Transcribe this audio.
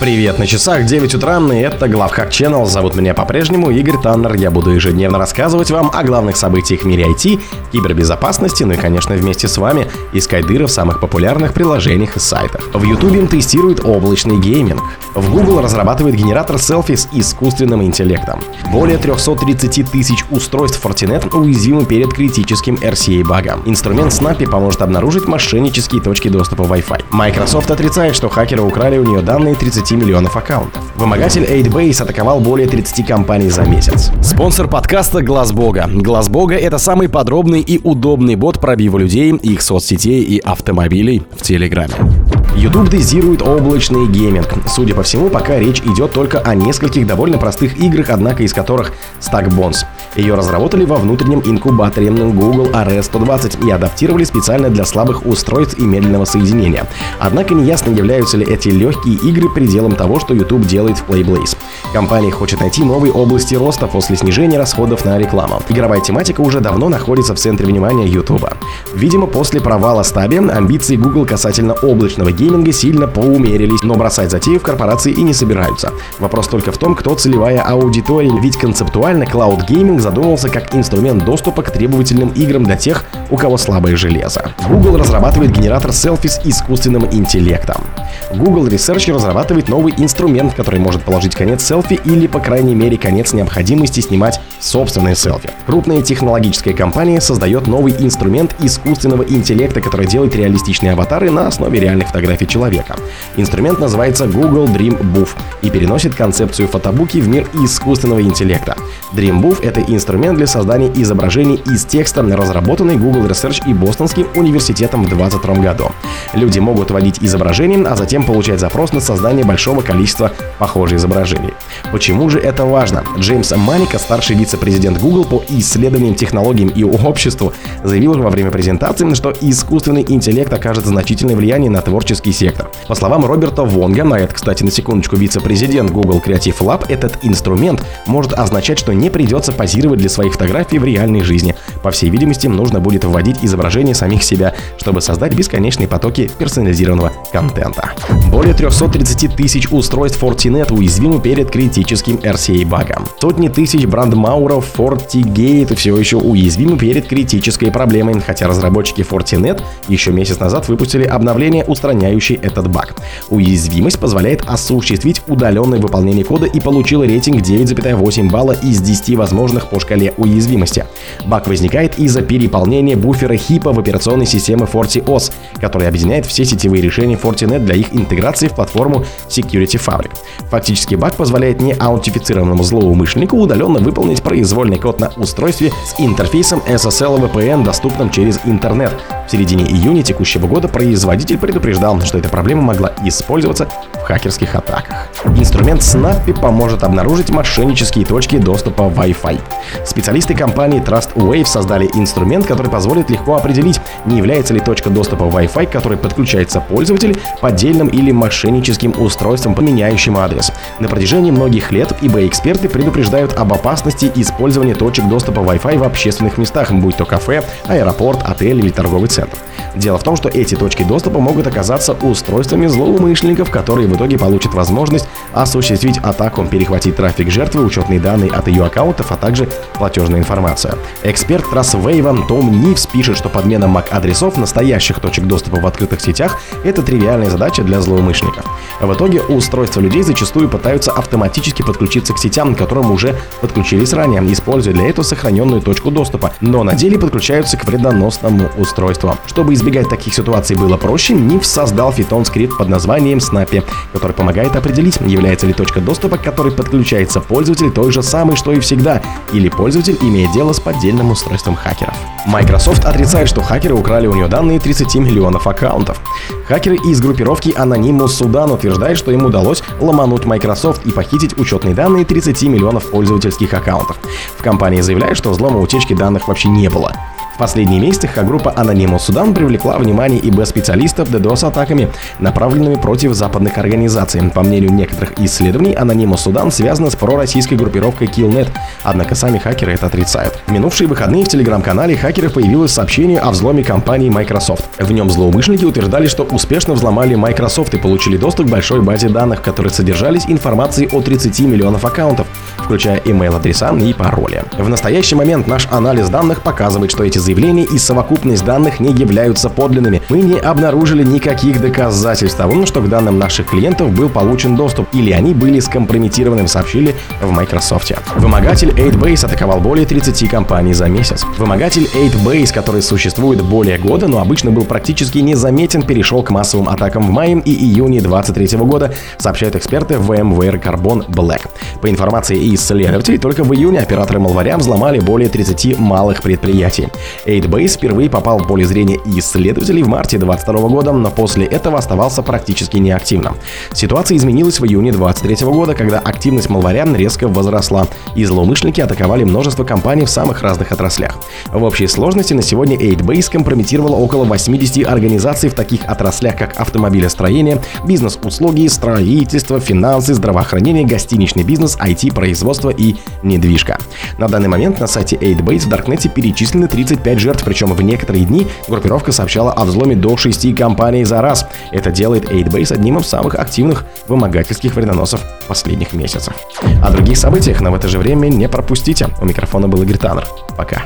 Привет, на часах 9 утра, и это Главхак Channel. Зовут меня по-прежнему Игорь Таннер. Я буду ежедневно рассказывать вам о главных событиях в мире IT, кибербезопасности, ну и, конечно, вместе с вами искать дыры в самых популярных приложениях и сайтах. В YouTube им тестируют облачный гейминг. В Google разрабатывает генератор селфи с искусственным интеллектом. Более 330 тысяч устройств Fortinet уязвимы перед критическим RCA-багом. Инструмент Snappy поможет обнаружить мошеннические точки доступа Wi-Fi. Microsoft отрицает, что хакеры украли у нее данные 30 30 миллионов аккаунтов. Вымогатель 8base атаковал более 30 компаний за месяц. Спонсор подкаста Глаз Бога. Глаз Бога — это самый подробный и удобный бот пробива людей, их соцсетей и автомобилей в Телеграме. YouTube дозирует облачный гейминг. Судя по всему, пока речь идет только о нескольких довольно простых играх, однако из которых Stack Bones. Ее разработали во внутреннем инкубаторе Google RS-120 и адаптировали специально для слабых устройств и медленного соединения. Однако неясно, являются ли эти легкие игры пределом того, что YouTube делает в Playblaze. Компания хочет найти новые области роста после снижения расходов на рекламу. Игровая тематика уже давно находится в центре внимания YouTube. Видимо, после провала Стаби амбиции Google касательно облачного гейминга сильно поумерились, но бросать затею в корпорации и не собираются. Вопрос только в том, кто целевая аудитория, ведь концептуально Gaming задумывался как инструмент доступа к требовательным играм для тех, у кого слабое железо. Google разрабатывает генератор селфи с искусственным интеллектом. Google Research разрабатывает новый инструмент, который может положить конец селфи или, по крайней мере, конец необходимости снимать собственные селфи. Крупная технологическая компания создает новый инструмент искусственного интеллекта, который делает реалистичные аватары на основе реальных фотографий человека. Инструмент называется Google Dream Booth и переносит концепцию фотобуки в мир искусственного интеллекта. Dream Booth — это инструмент для создания изображений из текста, разработанный Google Research и Бостонским университетом в 2022 году. Люди могут вводить изображение, а затем получать запрос на создание большого количества похожих изображений. Почему же это важно? Джеймс Маника, старший вице-президент Google по исследованиям, технологиям и обществу, заявил во время презентации, что искусственный интеллект окажет значительное влияние на творческий сектор. По словам Роберта Вонга, на это, кстати, на секундочку вице-президент Google Creative Lab, этот инструмент может означать, что не придется позировать для своих фотографий в реальной жизни. По всей видимости, нужно будет вводить изображение самих себя, чтобы создать бесконечные потоки персонализированного контента. Более 330 тысяч устройств Fortinet уязвимы перед критическим RCA-багом. Сотни тысяч брандмауров FortiGate все еще уязвимы перед критической проблемой, хотя разработчики Fortinet еще месяц назад выпустили обновление, устраняющее этот баг. Уязвимость позволяет осуществить удаленное выполнение кода и получила рейтинг 9,8 балла из 10 возможных по шкале уязвимости. Баг возникает из-за переполнения буфера хипа в операционной системе FortiOS, который объединяет все сетевые решения Fortinet для их интеграции в платформу Security Fabric. Фактически баг позволяет неаутифицированному злоумышленнику удаленно выполнить произвольный код на устройстве с интерфейсом SSL VPN, доступным через интернет. В середине июня текущего года производитель предупреждал, что эта проблема могла использоваться в хакерских атаках. Инструмент Snappy поможет обнаружить мошеннические точки доступа Wi-Fi. Специалисты компании TrustWave создали инструмент, который позволит легко определить, не является ли точка доступа Wi-Fi, к которой подключается пользователь, поддельным или мошенническим устройством, поменяющим адрес. На протяжении многих лет eBay-эксперты предупреждают об опасности использования точек доступа Wi-Fi в общественных местах, будь то кафе, аэропорт, отель или торговый центр. 10%. Дело в том, что эти точки доступа могут оказаться устройствами злоумышленников, которые в итоге получат возможность осуществить атаку, перехватить трафик жертвы, учетные данные от ее аккаунтов, а также платежная информация. Эксперт TrustWave Том Нивс пишет, что подмена MAC-адресов настоящих точек доступа в открытых сетях – это тривиальная задача для злоумышленников. В итоге устройства людей зачастую пытаются автоматически подключиться к сетям, к которым уже подключились ранее, используя для этого сохраненную точку доступа, но на деле подключаются к вредоносному устройству. Чтобы избегать таких ситуаций было проще, Нив создал фитон скрипт под названием Snappy, который помогает определить, является ли точка доступа, к которой подключается пользователь той же самой, что и всегда, или пользователь имеет дело с поддельным устройством хакеров. Microsoft отрицает, что хакеры украли у нее данные 30 миллионов аккаунтов. Хакеры из группировки Anonymous Sudan утверждают, что им удалось ломануть Microsoft и похитить учетные данные 30 миллионов пользовательских аккаунтов. В компании заявляют, что взлома утечки данных вообще не было. В последние месяцы хак-группа Anonymous Судан привлекла внимание ИБ-специалистов DDoS-атаками, направленными против западных организаций. По мнению некоторых исследований, Anonymous Судан связана с пророссийской группировкой Killnet, однако сами хакеры это отрицают. В минувшие выходные в телеграм-канале хакеров появилось сообщение о взломе компании Microsoft. В нем злоумышленники утверждали, что успешно взломали Microsoft и получили доступ к большой базе данных, в которой содержались информации о 30 миллионов аккаунтов, включая email-адреса и пароли. В настоящий момент наш анализ данных показывает, что эти заявления и совокупность данных не являются подлинными. Мы не обнаружили никаких доказательств того, что к данным наших клиентов был получен доступ или они были скомпрометированы, сообщили в Microsoft. Вымогатель 8base атаковал более 30 компаний за месяц. Вымогатель 8base, который существует более года, но обычно был практически незаметен, перешел к массовым атакам в мае и июне 2023 года, сообщают эксперты VMware Carbon Black. По информации исследователей, только в июне операторы Малваря взломали более 30 малых предприятий. 8base впервые попал в поле зрения исследователей в марте 2022 года, но после этого оставался практически неактивным. Ситуация изменилась в июне 2023 года, когда активность Малваря резко возросла, и злоумышленники атаковали множество компаний в самых разных отраслях. В общей сложности на сегодня 8base компрометировала около 80 организаций в таких отраслях, как автомобилестроение, бизнес-услуги, строительство, финансы, здравоохранение, гостиничный бизнес, IT-производство и недвижка. На данный момент на сайте 8base в Даркнете перечислены 35 жертв, причем в некоторые дни группировка сообщала о взломе до 6 компаний за раз. Это делает 8base одним из самых активных вымогательских вредоносов последних месяцев. О других событиях, но в это же время не пропустите. У микрофона был Игорь Таннер. Пока.